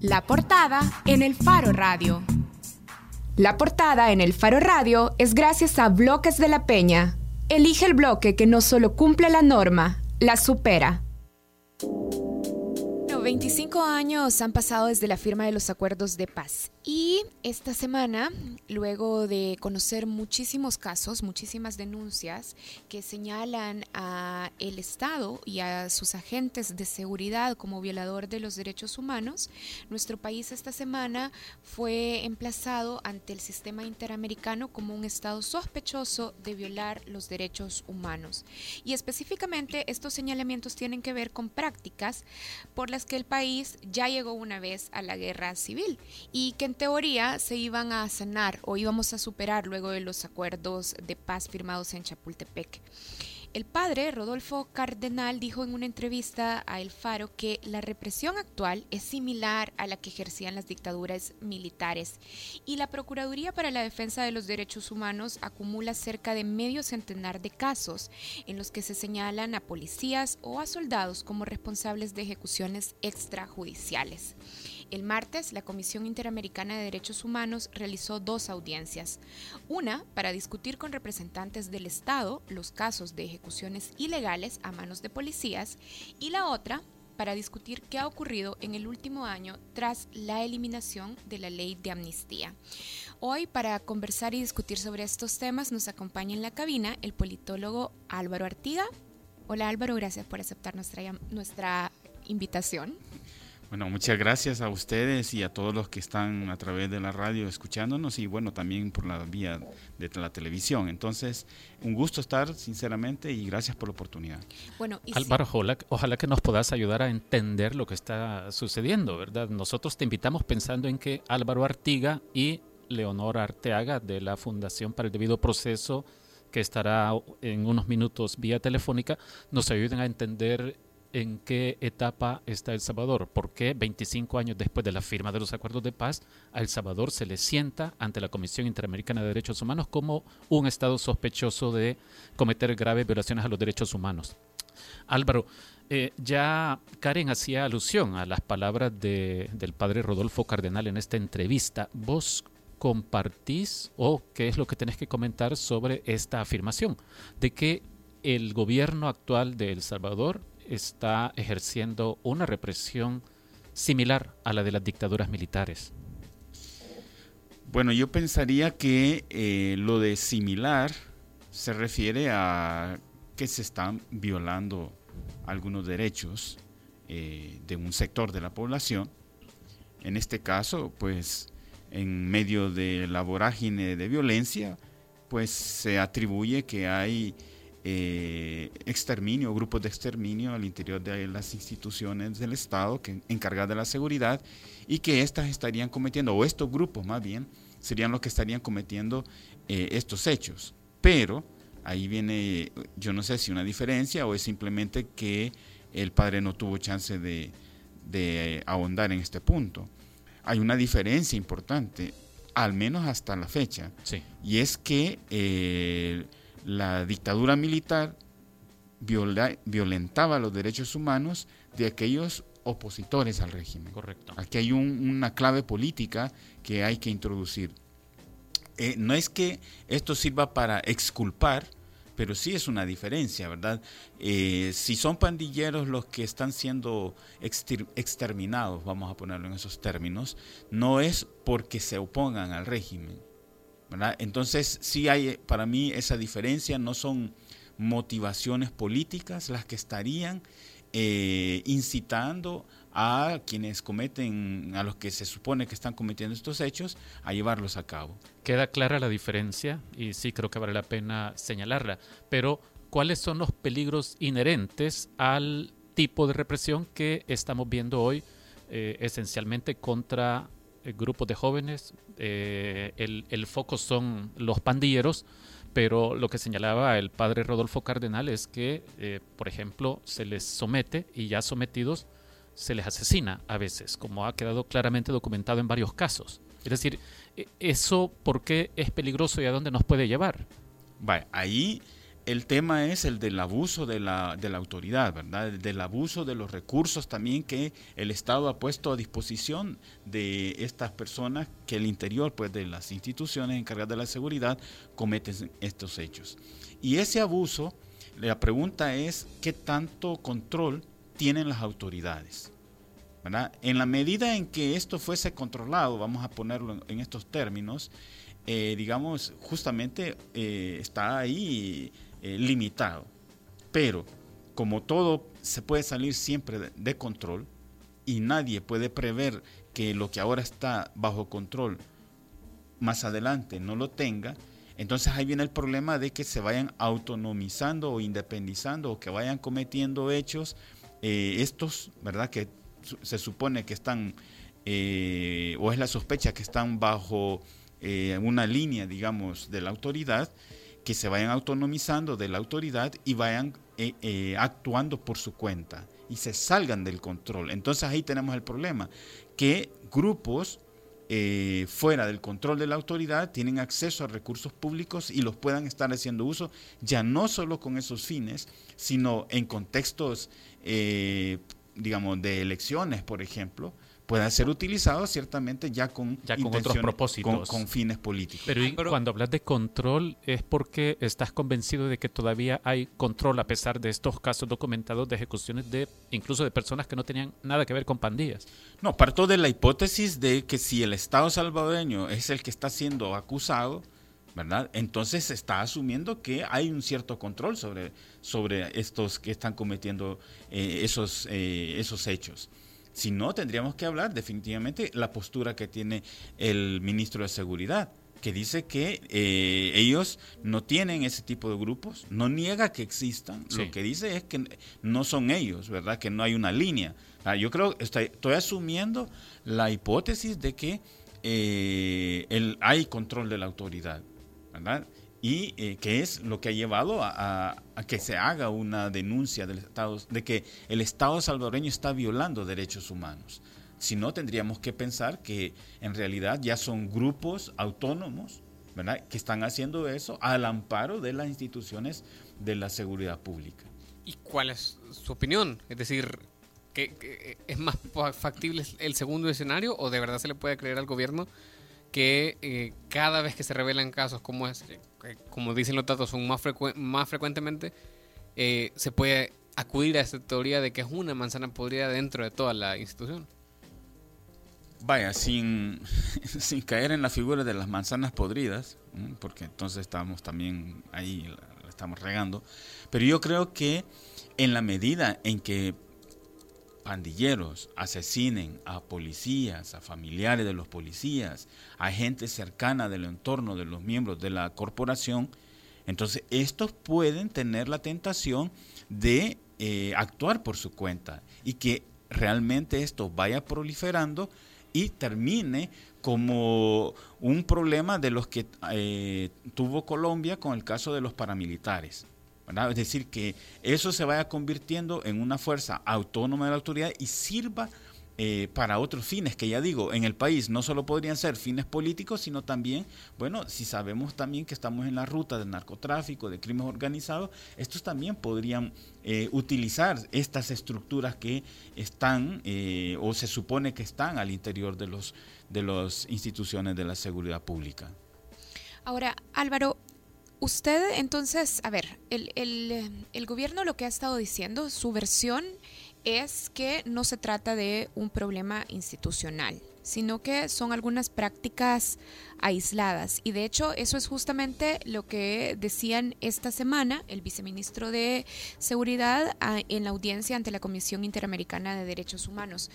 La portada en el Faro Radio. La portada en el Faro Radio es gracias a Bloques de la Peña. Elige el bloque que no solo cumple la norma, la supera. 25 años han pasado desde la firma de los acuerdos de paz y esta semana, luego de conocer muchísimos casos, muchísimas denuncias que señalan a el Estado y a sus agentes de seguridad como violador de los derechos humanos, nuestro país esta semana fue emplazado ante el sistema interamericano como un Estado sospechoso de violar los derechos humanos. Y específicamente estos señalamientos tienen que ver con prácticas por las que el país ya llegó una vez a la guerra civil y que en teoría se iban a sanar o íbamos a superar luego de los acuerdos de paz firmados en Chapultepec. El padre, Rodolfo Cardenal, dijo en una entrevista a El Faro que la represión actual es similar a la que ejercían las dictaduras militares y la Procuraduría para la Defensa de los Derechos Humanos acumula cerca de medio centenar de casos en los que se señalan a policías o a soldados como responsables de ejecuciones extrajudiciales. El martes, la Comisión Interamericana de Derechos Humanos realizó dos audiencias. Una para discutir con representantes del Estado los casos de ejecuciones ilegales a manos de policías y la otra para discutir qué ha ocurrido en el último año tras la eliminación de la ley de amnistía. Hoy, para conversar y discutir sobre estos temas, nos acompaña en la cabina el politólogo Álvaro Artiga. Hola Álvaro, gracias por aceptar nuestra, nuestra invitación. Bueno, muchas gracias a ustedes y a todos los que están a través de la radio escuchándonos y bueno, también por la vía de la televisión. Entonces, un gusto estar, sinceramente, y gracias por la oportunidad. Bueno, Álvaro, ojalá, que nos puedas ayudar a entender lo que está sucediendo, ¿verdad? Nosotros te invitamos pensando en que Álvaro Artiga y Leonor Arteaga de la Fundación para el Debido Proceso que estará en unos minutos vía telefónica, nos ayuden a entender en qué etapa está El Salvador, por qué 25 años después de la firma de los acuerdos de paz a El Salvador se le sienta ante la Comisión Interamericana de Derechos Humanos como un Estado sospechoso de cometer graves violaciones a los derechos humanos. Álvaro, eh, ya Karen hacía alusión a las palabras del padre Rodolfo Cardenal en esta entrevista. ¿Vos compartís o qué es lo que tenés que comentar sobre esta afirmación de que el gobierno actual de El Salvador está ejerciendo una represión similar a la de las dictaduras militares. Bueno, yo pensaría que eh, lo de similar se refiere a que se están violando algunos derechos eh, de un sector de la población. En este caso, pues en medio de la vorágine de violencia, pues se atribuye que hay eh, exterminio, grupos de exterminio al interior de las instituciones del Estado que encargadas de la seguridad y que éstas estarían cometiendo, o estos grupos más bien, serían los que estarían cometiendo eh, estos hechos. Pero ahí viene, yo no sé si una diferencia o es simplemente que el padre no tuvo chance de, de ahondar en este punto. Hay una diferencia importante, al menos hasta la fecha, y es que eh, la dictadura militar violentaba los derechos humanos de aquellos opositores al régimen. Correcto. Aquí hay una clave política que hay que introducir. Eh, no es que esto sirva para exculpar, pero sí es una diferencia, ¿verdad? Eh, si son pandilleros los que están siendo exterminados, vamos a ponerlo en esos términos, no es porque se opongan al régimen, entonces, sí hay para mí esa diferencia, no son motivaciones políticas las que estarían eh, incitando a quienes cometen, a los que se supone que están cometiendo estos hechos, a llevarlos a cabo. Queda clara la diferencia y sí creo que vale la pena señalarla, pero ¿cuáles son los peligros inherentes al tipo de represión que estamos viendo hoy eh, esencialmente contra eh, grupos de jóvenes, eh, el, foco son los pandilleros, pero lo que señalaba el padre Rodolfo Cardenal es que, eh, por ejemplo, se les somete y ya sometidos se les asesina a veces, como ha quedado claramente documentado en varios casos. Es decir, e, ¿eso por qué es peligroso y a dónde nos puede llevar? ahí el tema es el del abuso de la, de la autoridad, ¿verdad? Del abuso de los recursos también que el Estado ha puesto a disposición de estas personas que el interior pues, de las instituciones encargadas de la seguridad cometen estos hechos. Y ese abuso, la pregunta es, ¿qué tanto control tienen las autoridades? En la medida en que esto fuese controlado, vamos a ponerlo en estos términos, eh, digamos, justamente eh, está ahí eh, limitado. Pero como todo se puede salir siempre de, control y nadie puede prever que lo que ahora está bajo control más adelante no lo tenga, entonces ahí viene el problema de que se vayan autonomizando o independizando o que vayan cometiendo hechos, estos, ¿verdad? Que se supone que están, o es la sospecha que están bajo eh, una línea, digamos, de la autoridad, que se vayan autonomizando de la autoridad y vayan eh, eh, actuando por su cuenta y se salgan del control. Entonces ahí tenemos el problema, que grupos fuera del control de la autoridad tienen acceso a recursos públicos y los puedan estar haciendo uso ya no solo con esos fines, sino en contextos, digamos, de elecciones, por ejemplo, pueda ser utilizado ciertamente ya con, ya con otros propósitos. Con, fines políticos. Pero, cuando hablas de control es porque estás convencido de que todavía hay control a pesar de estos casos documentados de ejecuciones de incluso de personas que no tenían nada que ver con pandillas. No, parto de la hipótesis de que si el Estado salvadoreño es el que está siendo acusado, ¿verdad? Entonces está asumiendo que hay un cierto control sobre, sobre estos que están cometiendo eh, esos, eh, esos hechos. Si no, tendríamos que hablar definitivamente la postura que tiene el ministro de Seguridad, que dice que eh, ellos no tienen ese tipo de grupos, no niega que existan, lo que dice es que no son ellos, ¿verdad? Que no hay una línea. Ah, yo creo, estoy, estoy asumiendo la hipótesis de que eh, el, hay control de la autoridad, ¿verdad? Y eh, que es lo que ha llevado a, que se haga una denuncia del Estado, de que el Estado salvadoreño está violando derechos humanos. Si no, tendríamos que pensar que en realidad ya son grupos autónomos ¿verdad? que están haciendo eso al amparo de las instituciones de la seguridad pública. ¿Y cuál es su opinión? Es decir, ¿que, es más factible el segundo escenario o de verdad se le puede creer al gobierno que eh, cada vez que se revelan casos como es, como dicen los datos, son más, más frecuentemente, eh, se puede acudir a esta teoría de que es una manzana podrida dentro de toda la institución. Vaya, sin, sin caer en la figura de las manzanas podridas, porque entonces estamos también ahí, estamos regando, pero yo creo que en la medida en que pandilleros asesinen a policías, a familiares de los policías, a gente cercana del entorno de los miembros de la corporación, entonces estos pueden tener la tentación de eh, actuar por su cuenta y que realmente esto vaya proliferando y termine como un problema de los que eh, tuvo Colombia con el caso de los paramilitares. Es decir, que eso se vaya convirtiendo en una fuerza autónoma de la autoridad y sirva eh, para otros fines, que ya digo, en el país no solo podrían ser fines políticos, sino también, bueno, si sabemos también que estamos en la ruta del narcotráfico, de crimen organizado, estos también podrían eh, utilizar estas estructuras que están eh, o se supone que están al interior de los de las instituciones de la seguridad pública. Ahora, Álvaro, Usted entonces, a ver, el, el, gobierno lo que ha estado diciendo, su versión es que no se trata de un problema institucional, sino que son algunas prácticas aisladas. Y de hecho, eso es justamente lo que decían esta semana el viceministro de Seguridad ah, en la audiencia ante la Comisión Interamericana de Derechos Humanos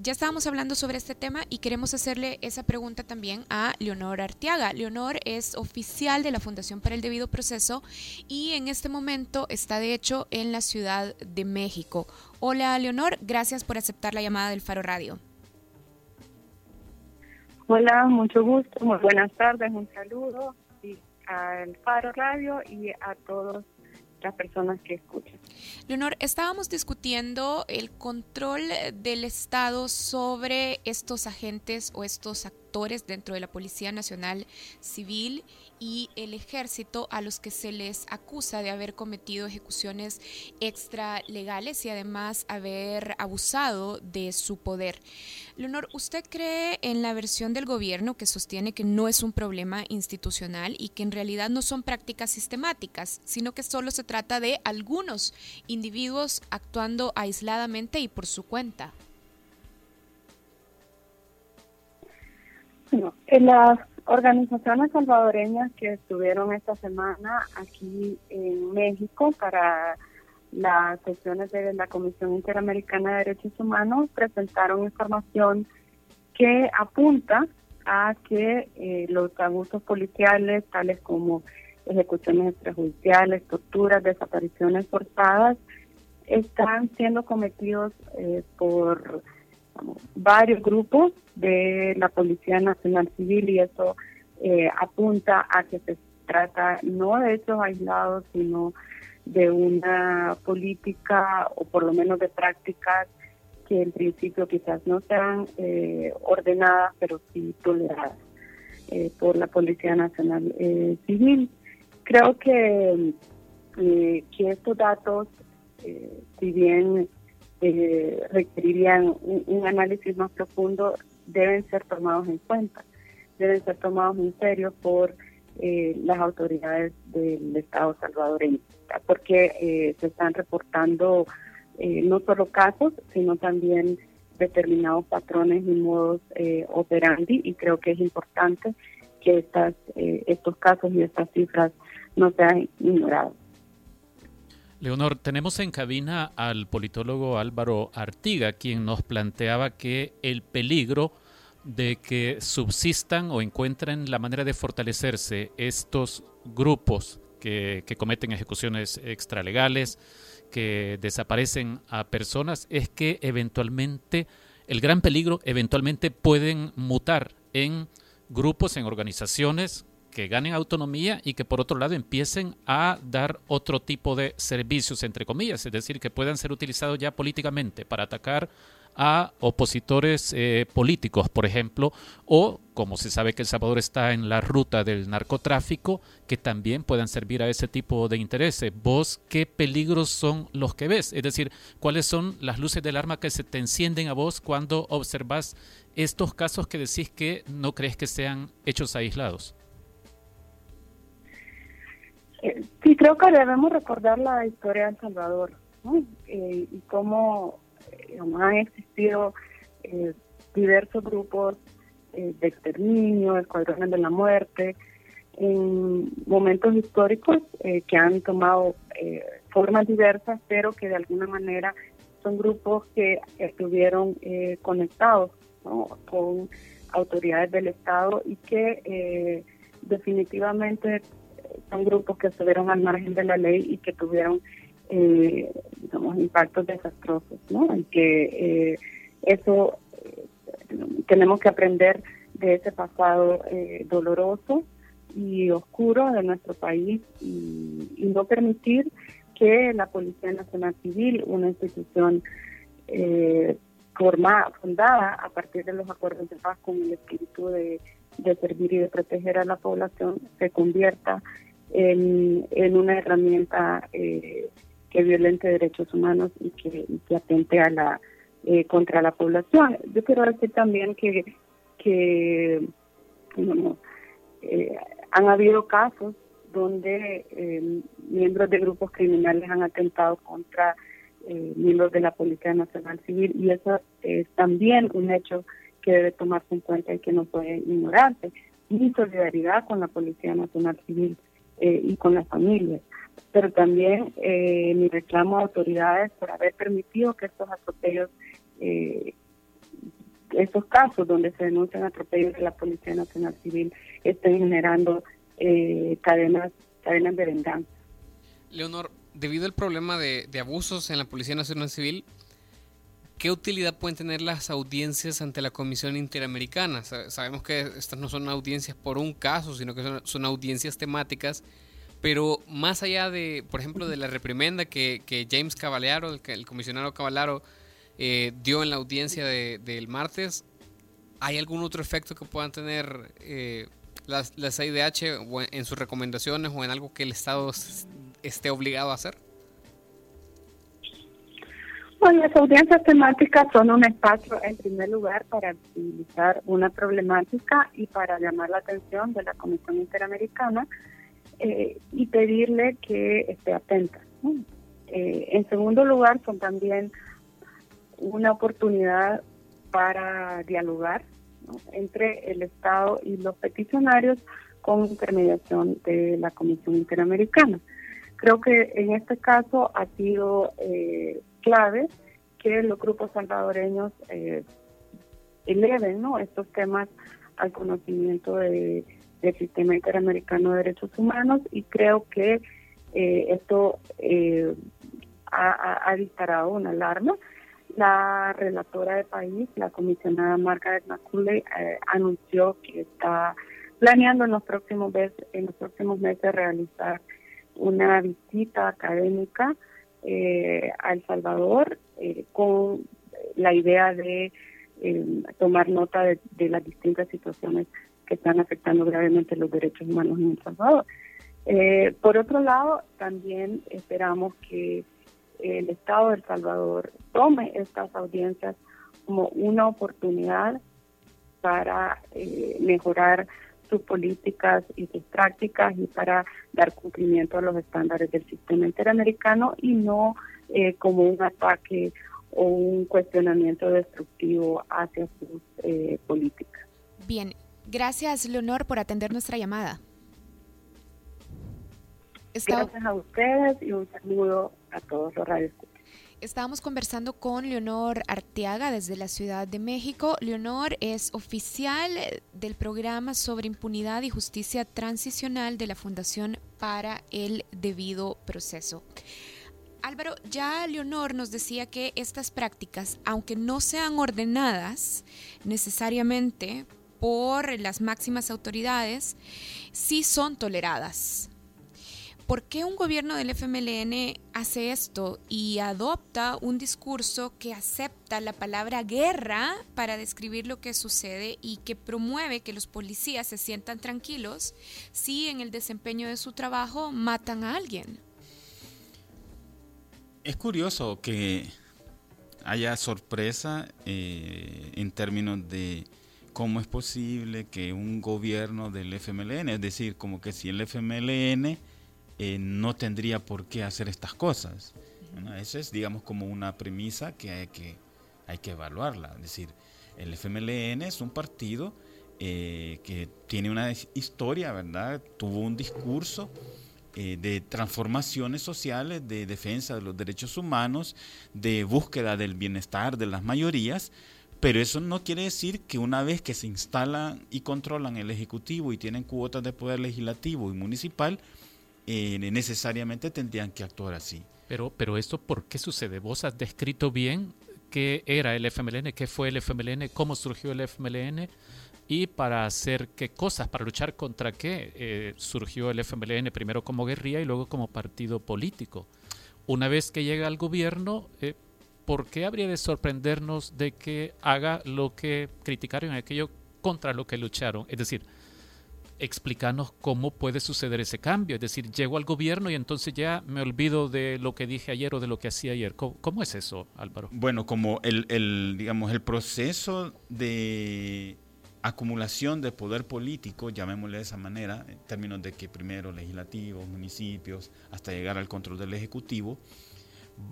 ya estábamos hablando sobre este tema y queremos hacerle esa pregunta también a Leonor Arteaga. Leonor es oficial de la Fundación para el Debido Proceso y en este momento está de hecho en la Ciudad de México. Hola Leonor, gracias por aceptar la llamada del Faro Radio. Hola, mucho gusto, muy buenas tardes, un saludo al Faro Radio y a todos las personas que escuchan. Leonor, estábamos discutiendo el control del Estado sobre estos agentes o estos actores dentro de la Policía Nacional Civil y el Ejército a los que se les acusa de haber cometido ejecuciones extralegales y además haber abusado de su poder. Leonor, ¿usted cree en la versión del gobierno que sostiene que no es un problema institucional y que en realidad no son prácticas sistemáticas, sino que solo se trata de algunos individuos actuando aisladamente y por su cuenta? En las organizaciones salvadoreñas que estuvieron esta semana aquí en México para las sesiones de la Comisión Interamericana de Derechos Humanos presentaron información que apunta a que eh, los abusos policiales, tales como ejecuciones extrajudiciales, torturas, desapariciones forzadas, están siendo cometidos eh, por varios grupos de la Policía Nacional Civil y eso eh, apunta a que se trata no de hechos aislados, sino de una política o por lo menos de prácticas que en principio quizás no sean eh, ordenadas, pero sí toleradas eh, por la Policía Nacional Civil. Creo que, que estos datos, si bien requerirían un, análisis más profundo, deben ser tomados en cuenta, deben ser tomados en serio por eh, las autoridades del Estado salvadoreño, porque eh, se están reportando eh, no solo casos, sino también determinados patrones y modos operandi, y creo que es importante que estas, estos casos y estas cifras no sean ignorados. Leonor, tenemos en cabina al politólogo Álvaro Artiga, quien nos planteaba que el peligro de que subsistan o encuentren la manera de fortalecerse estos grupos que, cometen ejecuciones extralegales, que desaparecen a personas, es que eventualmente, el gran peligro, eventualmente pueden mutar en grupos, en organizaciones que ganen autonomía y que por otro lado empiecen a dar otro tipo de servicios, entre comillas, es decir, que puedan ser utilizados ya políticamente para atacar a opositores eh, políticos, por ejemplo, o como se sabe que El Salvador está en la ruta del narcotráfico, que también puedan servir a ese tipo de intereses. ¿Vos qué peligros son los que ves? Es decir, ¿cuáles son las luces del arma que se te encienden a vos cuando observas estos casos que decís que no crees que sean hechos aislados? Eh, sí, creo que debemos recordar la historia de El Salvador eh, y cómo eh, han existido diversos grupos de exterminio, escuadrones de la muerte, en momentos históricos que han tomado formas diversas, pero que de alguna manera son grupos que estuvieron conectados con autoridades del Estado y que definitivamente son grupos que estuvieron al margen de la ley y que tuvieron, eh, digamos, impactos desastrosos, ¿no? Y que eh, eso eh, tenemos que aprender de ese pasado eh, doloroso y oscuro de nuestro país y, no permitir que la Policía Nacional Civil, una institución formada, fundada a partir de los acuerdos de paz con el espíritu de de servir y de proteger a la población se convierta en, en una herramienta eh, que violente derechos humanos y que, atente a la eh, contra la población. Yo quiero decir también que, que eh, han habido casos donde miembros de grupos criminales han atentado contra miembros de la Policía Nacional Civil y eso es también un hecho que debe tomarse en cuenta y que no puede ignorarse. Mi solidaridad con la Policía Nacional Civil eh, y con las familias, pero también eh, mi reclamo a autoridades por haber permitido que estos atropellos, eh, estos casos donde se denuncian atropellos de la Policía Nacional Civil, estén generando eh, cadenas, cadenas de venganza. Leonor, debido al problema de, de abusos en la Policía Nacional Civil, ¿Qué utilidad pueden tener las audiencias ante la Comisión Interamericana? Sabemos que estas no son audiencias por un caso, sino que son, audiencias temáticas, pero más allá de, por ejemplo, de la reprimenda que, James Caballero, el, el comisionado Caballero, eh, dio en la audiencia del martes, ¿hay algún otro efecto que puedan tener eh, las, las IDH en sus recomendaciones o en algo que el Estado esté obligado a hacer? Bueno, las audiencias temáticas son un espacio, en primer lugar, para visibilizar una problemática y para llamar la atención de la Comisión Interamericana eh, y pedirle que esté atenta. Eh, en segundo lugar, son también una oportunidad para dialogar entre el Estado y los peticionarios con intermediación de la Comisión Interamericana. Creo que en este caso ha sido eh, clave que los grupos salvadoreños eh, eleven estos temas al conocimiento del sistema interamericano de derechos humanos y creo que eh, esto eh, ha, disparado una alarma. La relatora de país, la comisionada Margaret McCulley, anunció que está planeando en los próximos meses, en los próximos meses realizar una visita académica eh, a El Salvador eh, con la idea de eh, tomar nota de, las distintas situaciones que están afectando gravemente los derechos humanos en El Salvador. Eh, por otro lado, también esperamos que el Estado de El Salvador tome estas audiencias como una oportunidad para mejorar sus políticas y sus prácticas y para dar cumplimiento a los estándares del sistema interamericano y no eh, como un ataque o un cuestionamiento destructivo hacia sus eh, políticas. Bien, gracias Leonor por atender nuestra llamada. Gracias a ustedes y un saludo a todos los radios. Estábamos conversando con Leonor Arteaga desde la Ciudad de México. Leonor es oficial del programa sobre impunidad y justicia transicional de la Fundación para el Debido Proceso. Álvaro, ya Leonor nos decía que estas prácticas, aunque no sean ordenadas necesariamente por las máximas autoridades, sí son toleradas ¿Por qué un gobierno del FMLN hace esto y adopta un discurso que acepta la palabra guerra para describir lo que sucede y que promueve que los policías se sientan tranquilos si en el desempeño de su trabajo matan a alguien? Es curioso que haya sorpresa eh, en términos de cómo es posible que un gobierno del FMLN, es decir, como que si el FMLN eh, no tendría por qué hacer estas cosas. Esa es, digamos, como una premisa que hay que, hay que evaluarla. Es decir, el FMLN es un partido eh, que tiene una historia, ¿verdad? Tuvo un discurso eh, de transformaciones sociales, de defensa de los derechos humanos, de búsqueda del bienestar de las mayorías, pero eso no quiere decir que una vez que se instalan y controlan el Ejecutivo y tienen cuotas de poder legislativo y municipal, eh, necesariamente tendrían que actuar así. Pero, pero esto, ¿por qué sucede? Vos has descrito bien qué era el FMLN, qué fue el FMLN, cómo surgió el FMLN y para hacer qué cosas, para luchar contra qué eh, surgió el FMLN primero como guerrilla y luego como partido político. Una vez que llega al gobierno, eh, ¿por qué habría de sorprendernos de que haga lo que criticaron, aquello contra lo que lucharon? Es decir, explicarnos cómo puede suceder ese cambio. Es decir, llego al gobierno y entonces ya me olvido de lo que dije ayer o de lo que hacía ayer. ¿Cómo, es eso, Álvaro? Bueno, como el, digamos, el proceso de acumulación de poder político, llamémosle de esa manera, en términos de que primero legislativos, municipios, hasta llegar al control del Ejecutivo,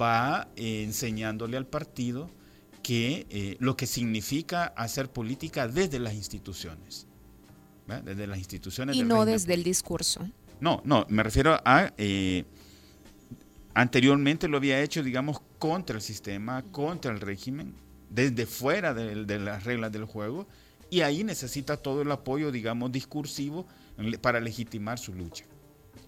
va eh, enseñándole al partido que eh, lo que significa hacer política desde las instituciones desde las instituciones. Y no desde el discurso. No, no, me refiero a... Eh, anteriormente lo había hecho, digamos, contra el sistema, contra el régimen, desde fuera de, las reglas del juego, y ahí necesita todo el apoyo, digamos, discursivo para legitimar su lucha.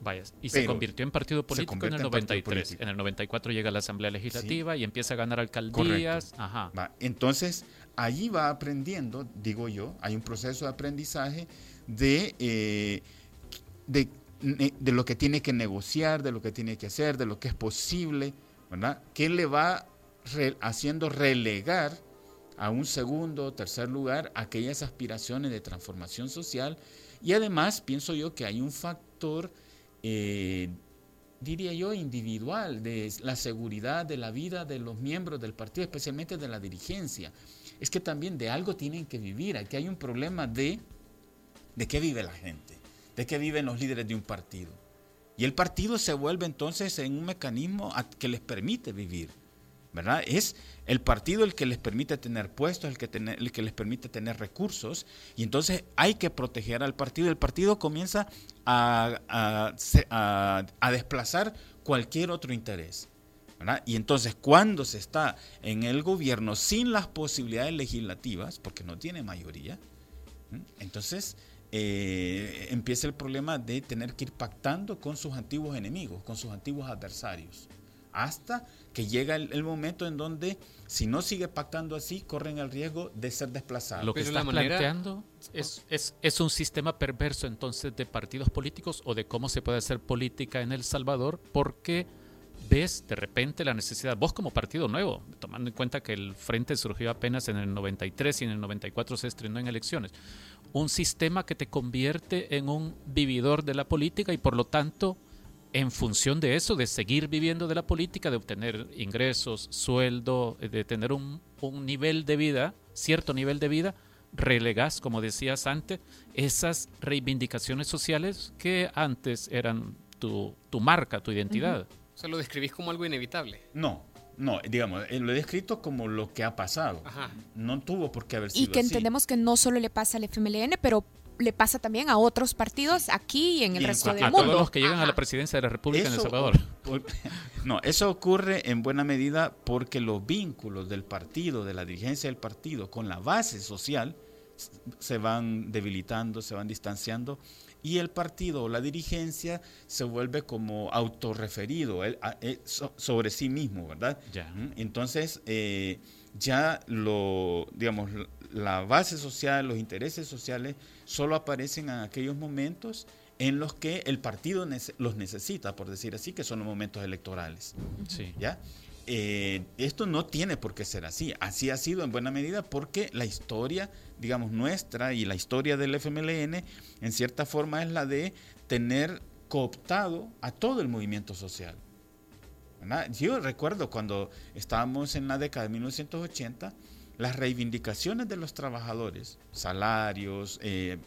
Vaya, y se convirtió en partido político en el 93. En, el 94 llega a la Asamblea Legislativa y empieza a ganar alcaldías. Ajá. entonces, allí va aprendiendo, digo yo, hay un proceso de aprendizaje de, eh, de, lo que tiene que negociar, de lo que tiene que hacer, de lo que es posible, ¿verdad? Que le va haciendo relegar a un segundo o tercer lugar aquellas aspiraciones de transformación social y además pienso yo que hay un factor, eh, diría yo, individual de la seguridad de la vida de los miembros del partido, especialmente de la dirigencia. Es que también de algo tienen que vivir, aquí hay un problema de de qué vive la gente, de qué viven los líderes de un partido. Y el partido se vuelve entonces en un mecanismo que les permite vivir. ¿verdad? Es el partido el que les permite tener puestos, el que, el que les permite tener recursos, y entonces hay que proteger al partido. El partido comienza a, desplazar cualquier otro interés. ¿Verdad? Y entonces cuando se está en el gobierno sin las posibilidades legislativas, porque no tiene mayoría, entonces eh, empieza el problema de tener que ir pactando con sus antiguos enemigos, con sus antiguos adversarios, hasta que llega el, momento en donde si no sigue pactando así, corren el riesgo de ser desplazados. Lo que está planteando es, es, es, un sistema perverso entonces de partidos políticos o de cómo se puede hacer política en El Salvador, porque ves de repente la necesidad, vos como partido nuevo, tomando en cuenta que el Frente surgió apenas en el 93 y en el 94 se estrenó en elecciones, un sistema que te convierte en un vividor de la política y por lo tanto, en función de eso, de seguir viviendo de la política, de obtener ingresos, sueldo, de tener un, nivel de vida, cierto nivel de vida, relegas, como decías antes, esas reivindicaciones sociales que antes eran tu, marca, tu identidad. O sea, lo describís como algo inevitable. No, no, digamos, eh, lo he descrito como lo que ha pasado. No tuvo por qué haber sido Y que entendemos que no solo le pasa al FMLN, pero le pasa también a otros partidos aquí y en el resto del mundo. A todos los que llegan a la presidencia de la República en El Salvador. no, eso ocurre en buena medida porque los vínculos del partido, de la dirigencia del partido con la base social se van debilitando, se van distanciando y el partido o la dirigencia se vuelve como autorreferido sobre sí mismo, ¿verdad? Entonces, eh, ya lo, digamos, la base social, los intereses sociales solo aparecen en aquellos momentos en los que el partido los necesita, por decir así, que son los momentos electorales. Sí. ¿Ya? Eh, esto no tiene por qué ser así. Así ha sido en buena medida porque la historia, digamos, nuestra y la historia del FMLN, en cierta forma, es la de tener cooptado a todo el movimiento social. Yo recuerdo cuando estábamos en la década de 1980, las reivindicaciones de los trabajadores, salarios, eh,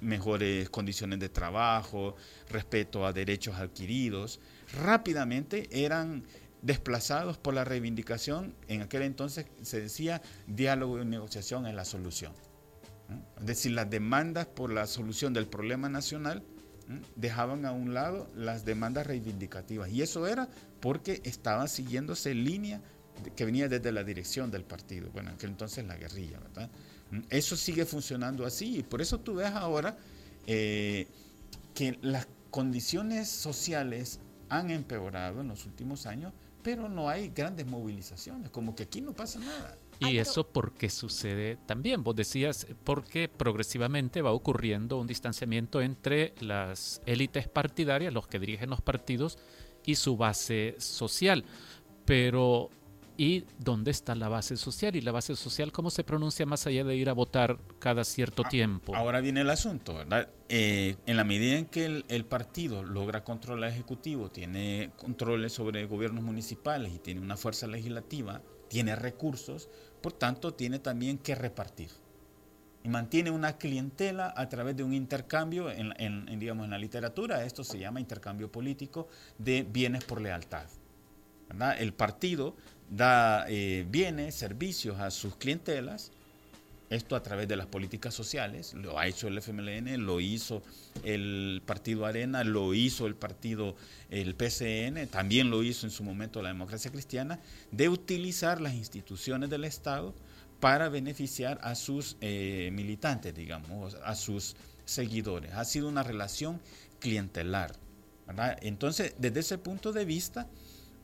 mejores condiciones de trabajo, respeto a derechos adquiridos, rápidamente eran desplazados por la reivindicación, en aquel entonces se decía diálogo y negociación es la solución. Es decir, las demandas por la solución del problema nacional dejaban a un lado las demandas reivindicativas. Y eso era porque estaban siguiéndose línea que venía desde la dirección del partido, bueno, en aquel entonces la guerrilla, ¿verdad? Eso sigue funcionando así y por eso tú ves ahora eh, que las condiciones sociales han empeorado en los últimos años pero no hay grandes movilizaciones, como que aquí no pasa nada. ¿Y eso por qué sucede también? Vos decías, porque progresivamente va ocurriendo un distanciamiento entre las élites partidarias, los que dirigen los partidos, y su base social. Pero ¿Y dónde está la base social? ¿Y la base social cómo se pronuncia más allá de ir a votar cada cierto ah, tiempo? Ahora viene el asunto, ¿verdad? Eh, en la medida en que el, partido logra controlar el Ejecutivo, tiene controles sobre gobiernos municipales y tiene una fuerza legislativa, tiene recursos, por tanto tiene también que repartir. Y mantiene una clientela a través de un intercambio, en, digamos, en la literatura esto se llama intercambio político de bienes por lealtad. ¿verdad? El partido da eh, bienes, servicios a sus clientelas, esto a través de las políticas sociales, lo ha hecho el FMLN, lo hizo el Partido Arena, lo hizo el partido, el PCN, también lo hizo en su momento la democracia cristiana, de utilizar las instituciones del Estado para beneficiar a sus eh, militantes, digamos, a sus seguidores. Ha sido una relación clientelar. Entonces, desde ese punto de vista,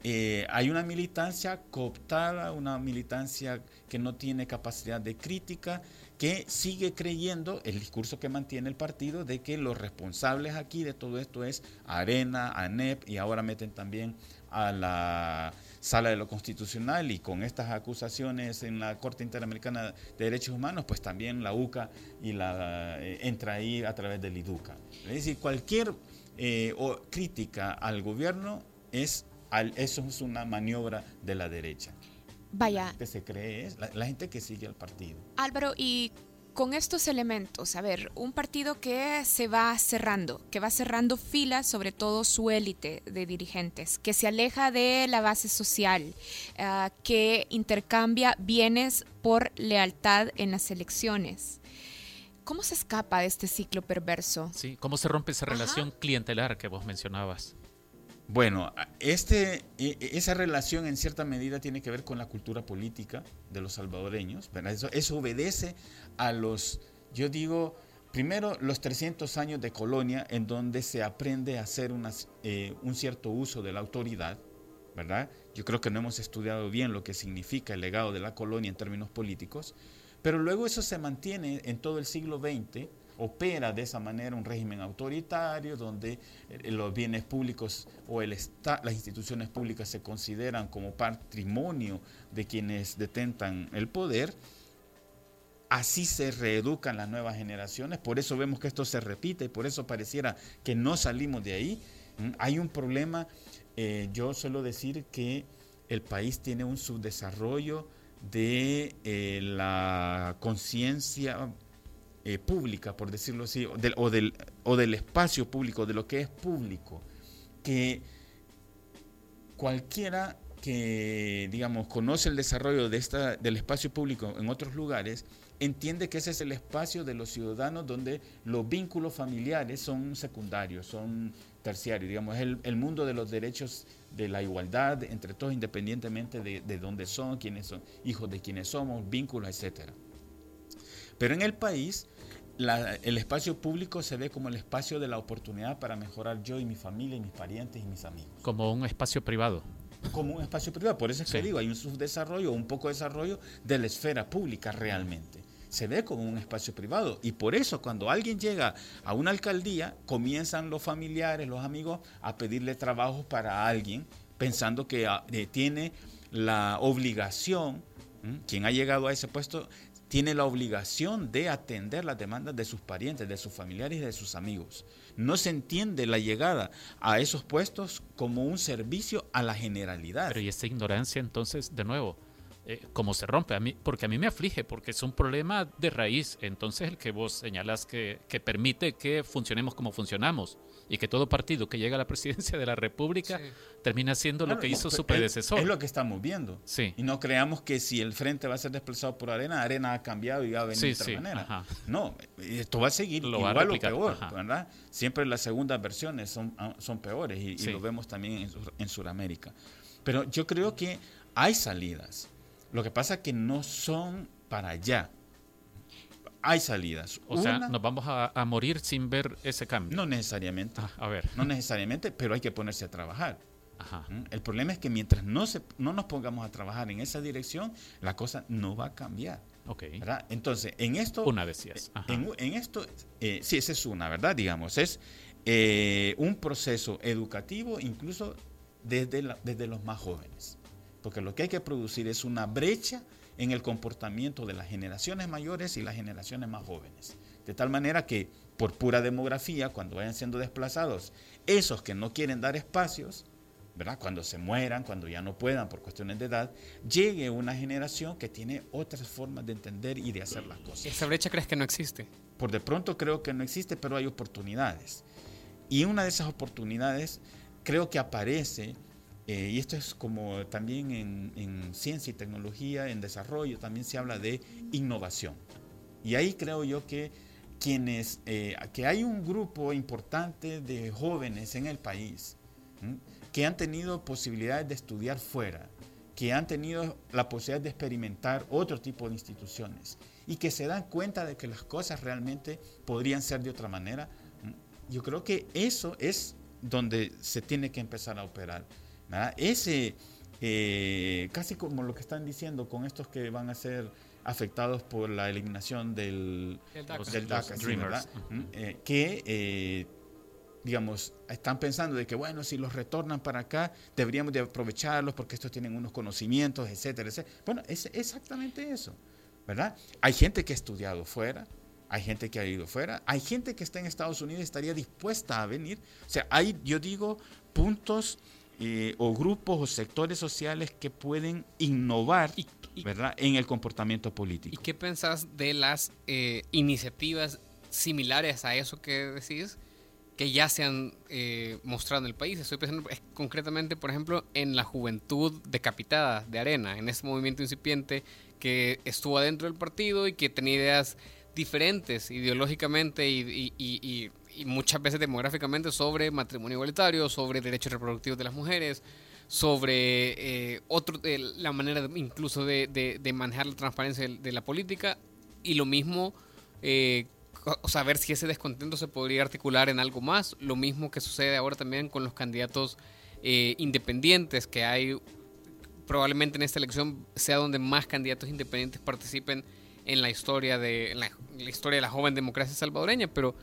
eh, hay una militancia cooptada, una militancia que no tiene capacidad de crítica, que sigue creyendo el discurso que mantiene el partido de que los responsables aquí de todo esto es Arena, ANEP y ahora meten también a la sala de lo constitucional y con estas acusaciones en la Corte Interamericana de Derechos Humanos, pues también la UCA y la, eh, entra ahí a través del IDUCA. Es decir, cualquier eh, crítica al gobierno es eso es una maniobra de la derecha. Vaya. Que se cree es la, gente que sigue al partido. Álvaro, y con estos elementos, a ver, un partido que se va cerrando, que va cerrando filas, sobre todo su élite de dirigentes, que se aleja de la base social, ah, que intercambia bienes por lealtad en las elecciones. ¿Cómo se escapa de este ciclo perverso? Sí, ¿cómo se rompe esa relación clientelar que vos mencionabas? Bueno, este, e, e, esa relación en cierta medida tiene que ver con la cultura política de los salvadoreños. Eso, obedece a los, yo digo, primero los 300 años de colonia en donde se aprende a hacer eh, un cierto uso de la autoridad, ¿verdad? Yo creo que no hemos estudiado bien lo que significa el legado de la colonia en términos políticos, pero luego eso se mantiene en todo el siglo XX opera de esa manera un régimen autoritario donde eh, los bienes públicos o el las instituciones públicas se consideran como patrimonio de quienes detentan el poder. Así se reeducan las nuevas generaciones, por eso vemos que esto se repite y por eso pareciera que no salimos de ahí. Mm, hay un problema, eh, yo suelo decir que el país tiene un subdesarrollo de eh, la conciencia eh, pública, por decirlo así, o del, o, del, espacio público, de lo que es público, que cualquiera que, digamos, conoce el desarrollo de esta, del espacio público en otros lugares, entiende que ese es el espacio de los ciudadanos donde los vínculos familiares son secundarios, son terciarios, digamos, es el, mundo de los derechos de la igualdad entre todos, independientemente de, de dónde son, quiénes son, hijos de quienes somos, vínculos, etcétera. Pero en el país el espacio público se ve como el espacio de la oportunidad para mejorar yo y mi familia y mis parientes y mis amigos. Como un espacio privado. Como un espacio privado. Por eso es que digo, hay un subdesarrollo, un poco de desarrollo de la esfera pública realmente. Se ve como un espacio privado. Y por eso cuando alguien llega a una alcaldía, comienzan los familiares, los amigos, a pedirle trabajo para alguien, pensando que ah, eh, tiene la obligación, quien ha llegado a ese puesto, tiene la obligación de atender las demandas de sus parientes, de sus familiares y de sus amigos. No se entiende la llegada a esos puestos como un servicio a la generalidad. Pero y esta ignorancia entonces, de nuevo, eh, cómo se rompe, a mí, porque a mí me aflige, porque es un problema de raíz, entonces el que vos señalas que, que permite que funcionemos como funcionamos y que todo partido que llega a la presidencia de la República termina siendo lo que hizo su predecesor. Es, lo que estamos viendo. Sí. Y no creamos que si el frente va a ser desplazado por Arena, Arena ha cambiado y va a venir de otra manera. No, esto va a seguir lo igual o peor, ¿verdad? Siempre las segundas versiones son, ah, son peores y, lo vemos también en, en Sudamérica. Pero yo creo que hay salidas. Lo que pasa es que no son para allá hay salidas. O sea, nos vamos a, morir sin ver ese cambio. No necesariamente. Ah, a ver. No necesariamente, pero hay que ponerse a trabajar. Ajá. ¿Mm? El problema es que mientras no, se, no nos pongamos a trabajar en esa dirección, la cosa no va a cambiar. Ok. ¿verdad? Entonces, en esto... Una decías. En, en, esto, eh, sí, esa es una, ¿verdad? Digamos, es eh, un proceso educativo incluso desde, desde los más jóvenes. Porque lo que hay que producir es una brecha en el comportamiento de las generaciones mayores y las generaciones más jóvenes. De tal manera que, por pura demografía, cuando vayan siendo desplazados, esos que no quieren dar espacios, ¿verdad? cuando se mueran, cuando ya no puedan por cuestiones de edad, llegue una generación que tiene otras formas de entender y de hacer las cosas. ¿Esa brecha crees que no existe? Por de pronto creo que no existe, pero hay oportunidades. Y una de esas oportunidades creo que aparece eh, y esto es como también en, ciencia y tecnología, en desarrollo, también se habla de innovación. Y ahí creo yo que quienes, eh, que hay un grupo importante de jóvenes en el país que han tenido posibilidades de estudiar fuera, que han tenido la posibilidad de experimentar otro tipo de instituciones y que se dan cuenta de que las cosas realmente podrían ser de otra manera. Yo creo que eso es donde se tiene que empezar a operar. Ese, eh, casi como lo que están diciendo con estos que van a ser afectados por la eliminación del, DACA, ¿Mm? eh, que eh, digamos, están pensando de que, bueno, si los retornan para acá, deberíamos de aprovecharlos porque estos tienen unos conocimientos, etcétera, etcétera. Bueno, es exactamente eso, ¿verdad? Hay gente que ha estudiado fuera, hay gente que ha ido fuera, hay gente que está en Estados Unidos y estaría dispuesta a venir. O sea, hay, yo digo, puntos eh, o grupos o sectores sociales que pueden innovar ¿verdad? en el comportamiento político. ¿Y qué pensás de las eh, iniciativas similares a eso que decís? que ya se han eh, mostrado en el país. Estoy pensando concretamente, por ejemplo, en la juventud decapitada de Arena, en ese movimiento incipiente que estuvo adentro del partido y que tenía ideas diferentes ideológicamente y, muchas veces demográficamente sobre matrimonio igualitario, sobre derechos reproductivos de las mujeres, sobre eh, otro, la manera incluso de, manejar la transparencia de, la política y lo mismo eh, ver si ese descontento se podría articular en algo más. Lo mismo que sucede ahora también con los candidatos eh, independientes, que hay probablemente en esta elección sea donde más candidatos independientes participen en la historia de la, historia de la joven democracia salvadoreña, pero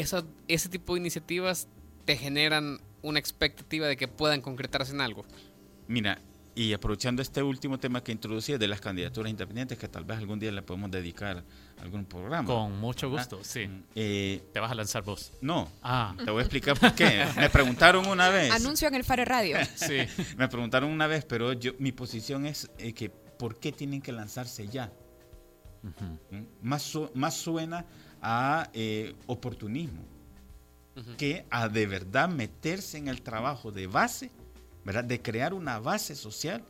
esa, ese tipo de iniciativas te generan una expectativa de que puedan concretarse en algo. Mira, y aprovechando este último tema que introducía de las candidaturas independientes, que tal vez algún día le podemos dedicar algún programa. Con mucho gusto, sí. Mm, eh, ¿Te vas a lanzar vos? No. Ah. Te voy a explicar por qué. Me preguntaron una vez. Anuncio en el Fare Radio. sí. Me preguntaron una vez, pero yo mi posición es eh, que ¿por qué tienen que lanzarse ya? ¿Mm? más, más suena a eh, oportunismo que a de verdad meterse en el trabajo de base de crear una base social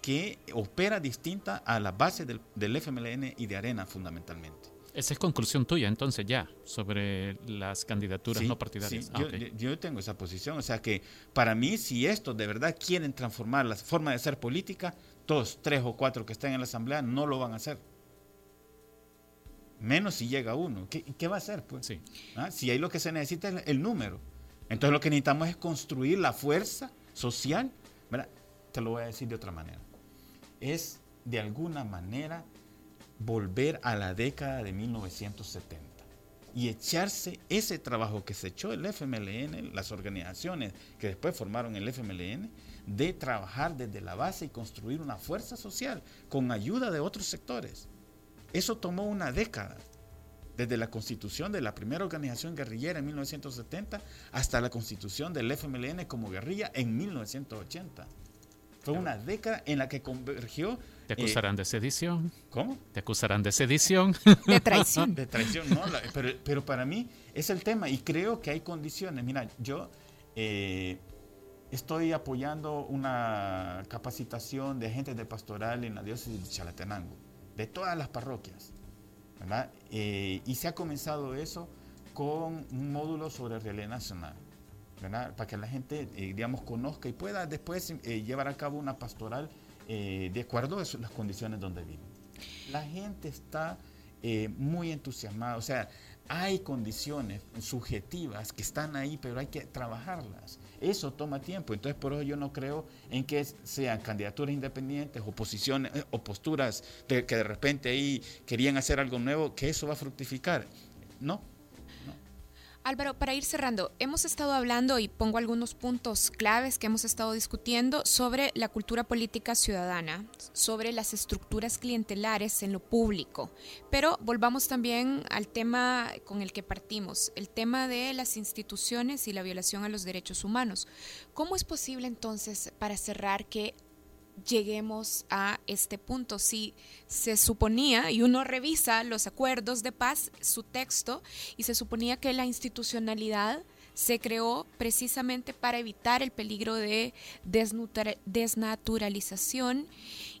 que opera distinta a la base del, del, FMLN y de Arena fundamentalmente. Esa es conclusión tuya entonces ya sobre las candidaturas no partidarias. Ah, yo, tengo esa posición, o sea que para mí si estos de verdad quieren transformar la forma de ser política, todos tres o cuatro que están en la asamblea no lo van a hacer. Menos si llega uno. ¿Qué, qué va a hacer? Pues? ¿Ah? Si ahí lo que se necesita es el número. Entonces lo que necesitamos es construir la fuerza social, te lo voy a decir de otra manera, es de alguna manera volver a la década de 1970 y echarse ese trabajo que se echó el FMLN, las organizaciones que después formaron el FMLN, de trabajar desde la base y construir una fuerza social con ayuda de otros sectores. Eso tomó una década desde la constitución de la primera organización guerrillera en 1970 hasta la constitución del FMLN como guerrilla en 1980. Fue una década en la que convergió. ¿Te acusarán de sedición? ¿Cómo? ¿Te acusarán de sedición? De traición. De traición, no. pero, pero, para mí es el tema y creo que hay condiciones. Mira, yo eh, estoy apoyando una capacitación de agentes de pastoral en la diócesis de Chalatenango, de todas las parroquias. Eh, y se ha comenzado eso con un módulo sobre realidad nacional, Para que la gente, eh, digamos, conozca y pueda después eh, llevar a cabo una pastoral de acuerdo a las condiciones donde viven. La gente está muy entusiasmada, o sea, hay condiciones subjetivas que están ahí, pero hay que trabajarlas. Eso toma tiempo. Entonces, por eso yo no creo en que sean candidaturas independientes o eh, o posturas de, que de repente ahí querían hacer algo nuevo, que eso va a fructificar. No, Álvaro, para ir cerrando, hemos estado hablando y pongo algunos puntos claves que hemos estado discutiendo sobre la cultura política ciudadana, sobre las estructuras clientelares en lo público, pero volvamos también al tema con el que partimos, el tema de las instituciones y la violación a los derechos humanos. ¿Cómo es posible entonces, para cerrar, que lleguemos a este punto. Si se suponía, y uno revisa los acuerdos de paz, su texto, y se suponía que la institucionalidad se creó precisamente para evitar el peligro de desnaturalización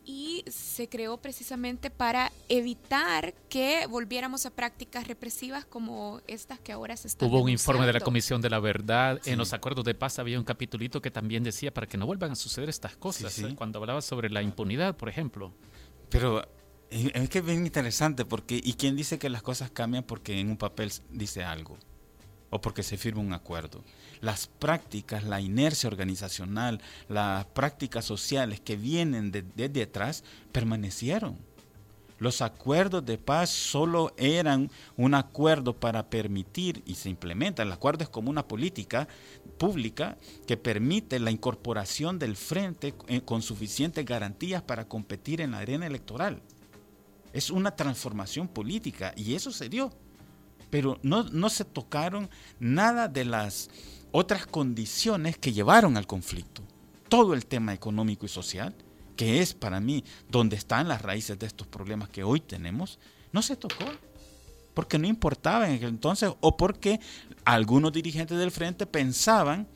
y se creó precisamente para evitar que volviéramos a prácticas represivas como estas que ahora se están Hubo un informe de la Comisión de la Verdad, en los acuerdos de paz había un capitulito que también decía para que no vuelvan a suceder estas cosas, cuando hablaba sobre la impunidad, por ejemplo. Pero eh, es que es bien interesante porque ¿y quién dice que las cosas cambian porque en un papel dice algo? O porque se firma un acuerdo. Las prácticas, la inercia organizacional, las prácticas sociales que vienen desde de, atrás permanecieron. Los acuerdos de paz solo eran un acuerdo para permitir, y se implementa, el acuerdo es como una política pública que permite la incorporación del frente eh, con suficientes garantías para competir en la arena electoral. Es una transformación política y eso se dio. Pero no, no se tocaron nada de las otras condiciones que llevaron al conflicto. Todo el tema económico y social que es para mí donde están las raíces de estos problemas que hoy tenemos, no se tocó. Porque no importaba en aquel entonces o porque algunos dirigentes del frente pensaban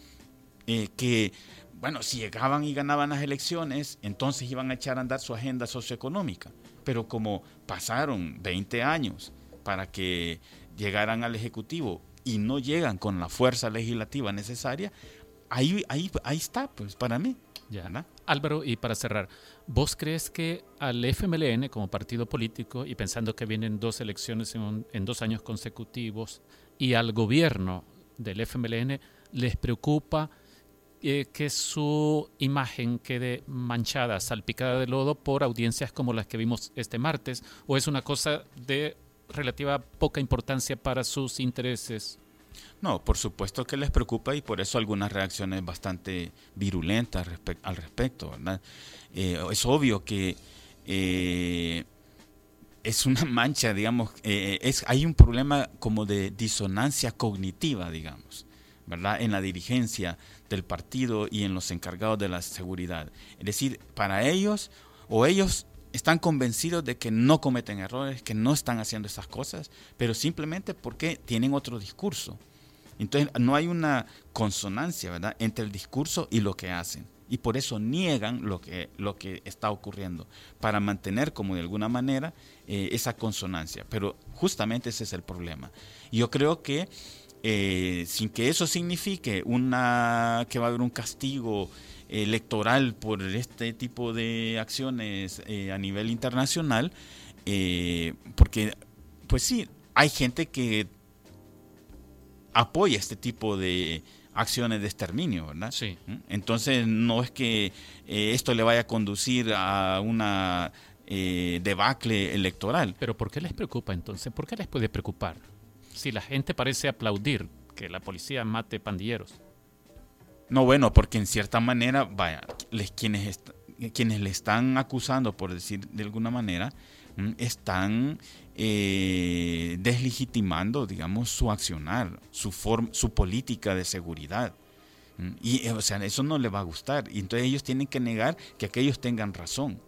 eh, que, bueno, si llegaban y ganaban las elecciones, entonces iban a echar a andar su agenda socioeconómica. Pero como pasaron 20 años para que llegaran al Ejecutivo y no llegan con la fuerza legislativa necesaria, ahí, ahí, ahí está, pues, para mí. Ya. Álvaro, y para cerrar, ¿vos crees que al FMLN como partido político, y pensando que vienen dos elecciones en, dos años consecutivos, y al gobierno del FMLN les preocupa eh, que su imagen quede manchada, salpicada de lodo por audiencias como las que vimos este martes, o es una cosa de relativa poca importancia para sus intereses no, por supuesto que les preocupa y por eso algunas reacciones bastante virulentas al respecto, ¿verdad? Eh, es obvio que eh, es una mancha, digamos, eh, es, hay un problema como de disonancia cognitiva, digamos, ¿verdad? En la dirigencia del partido y en los encargados de la seguridad. Es decir, para ellos, o ellos están convencidos de que no cometen errores, que no están haciendo esas cosas, pero simplemente porque tienen otro discurso. Entonces no hay una consonancia, ¿verdad?, entre el discurso y lo que hacen. Y por eso niegan lo que, lo que está ocurriendo, para mantener como de alguna manera eh, esa consonancia. Pero justamente ese es el problema. Yo creo que eh, sin que eso signifique una que va a haber un castigo electoral por este tipo de acciones eh, a nivel internacional, porque pues sí, hay gente que apoya este tipo de acciones de exterminio, ¿verdad? Sí. ¿Mm? Entonces no es que eh, esto le vaya a conducir a una eh, debacle electoral. Pero ¿por qué les preocupa entonces? ¿Por qué les puede preocupar? Si la gente parece aplaudir que la policía mate pandilleros. No, bueno, porque en cierta manera, vaya, les, quienes, quienes le están acusando, por decir de alguna manera, están eh, deslegitimando, digamos, su accionar, su, su política de seguridad. Y, o sea, eso no le va a gustar. Y entonces ellos tienen que negar que aquellos tengan razón.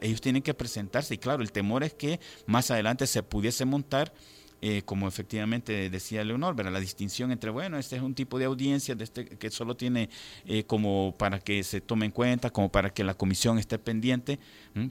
Ellos tienen que presentarse. Y claro, el temor es que más adelante se pudiese montar eh, como efectivamente decía Leonor, la distinción entre, bueno, este es un tipo de audiencia de este, que solo tiene eh, como para que se tome en cuenta, como para que la comisión esté pendiente,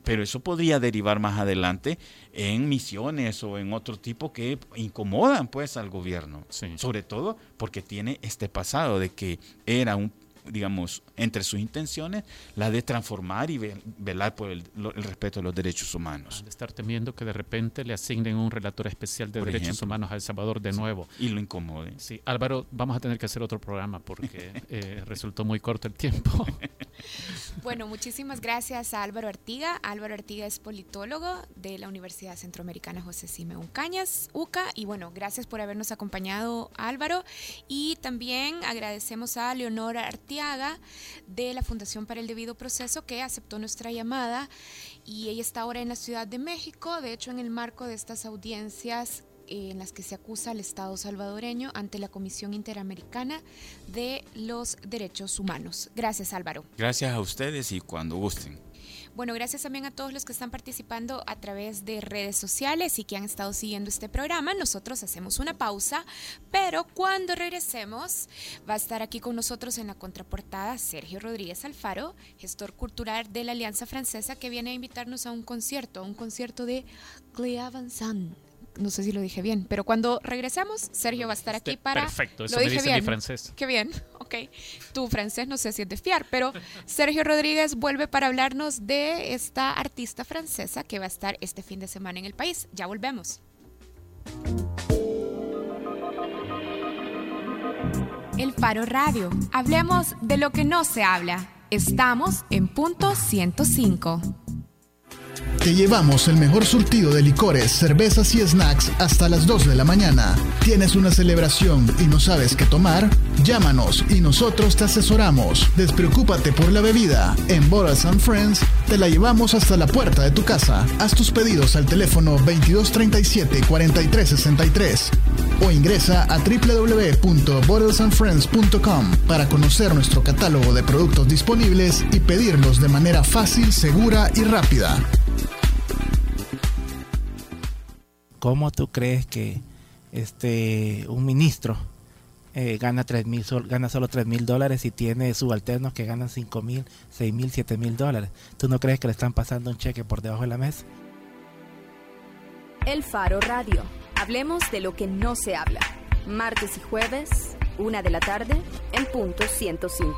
pero eso podría derivar más adelante en misiones o en otro tipo que incomodan pues al gobierno, sobre todo porque tiene este pasado de que era un digamos, entre sus intenciones, la de transformar y velar por el, respeto de los derechos humanos. de estar temiendo que de repente le asignen un relator especial de derechos humanos a El Salvador de nuevo. Y lo incomode. Sí, Álvaro, vamos a tener que hacer otro programa porque eh, resultó muy corto el tiempo. bueno, muchísimas gracias a Álvaro Artiga. Álvaro Artiga es politólogo de la Universidad Centroamericana José Simeón Cañas, UCA. Y bueno, gracias por habernos acompañado, Álvaro. Y también agradecemos a Leonora Artiga de la Fundación para el Debido Proceso que aceptó nuestra llamada y ella está ahora en la Ciudad de México, de hecho en el marco de estas audiencias en las que se acusa al Estado salvadoreño ante la Comisión Interamericana de los Derechos Humanos. Gracias Álvaro. Gracias a ustedes y cuando gusten. Bueno, gracias también a todos los que están participando a través de redes sociales y que han estado siguiendo este programa. Nosotros hacemos una pausa, pero cuando regresemos va a estar aquí con nosotros en la contraportada Sergio Rodríguez Alfaro, gestor cultural de la Alianza Francesa, que viene a invitarnos a un concierto, a un concierto de Clea Vincent no sé si lo dije bien, pero cuando regresemos, Sergio va a estar aquí para... Perfecto, eso lo dije bien. mi francés. Qué bien, ok. Tu francés no sé si es de fiar, pero Sergio Rodríguez vuelve para hablarnos de esta artista francesa que va a estar este fin de semana en el país. Ya volvemos. El Faro Radio. Hablemos de lo que no se habla. Estamos en punto 105. Te llevamos el mejor surtido de licores, cervezas y snacks hasta las 2 de la mañana. ¿Tienes una celebración y no sabes qué tomar? Llámanos y nosotros te asesoramos. Despreocúpate por la bebida. En Bottles and Friends te la llevamos hasta la puerta de tu casa. Haz tus pedidos al teléfono 2237-4363 o ingresa a www.bottlesandfriends.com para conocer nuestro catálogo de productos disponibles y pedirlos de manera fácil, segura y rápida. ¿Cómo tú crees que este un ministro eh, gana tres mil gana solo 3 mil dólares y tiene subalternos que ganan 5 mil, 6 mil, 7 mil dólares? ¿Tú no crees que le están pasando un cheque por debajo de la mesa? El Faro Radio. Hablemos de lo que no se habla. Martes y jueves, una de la tarde, en punto 105.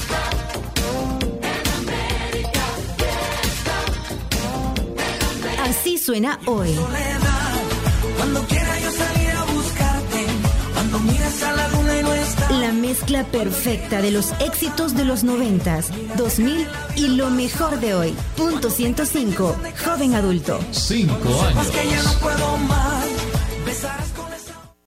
Miras a la mezcla perfecta de los éxitos de los noventas, 2000 y lo mejor de hoy. Punto 105, joven adulto. Cinco años.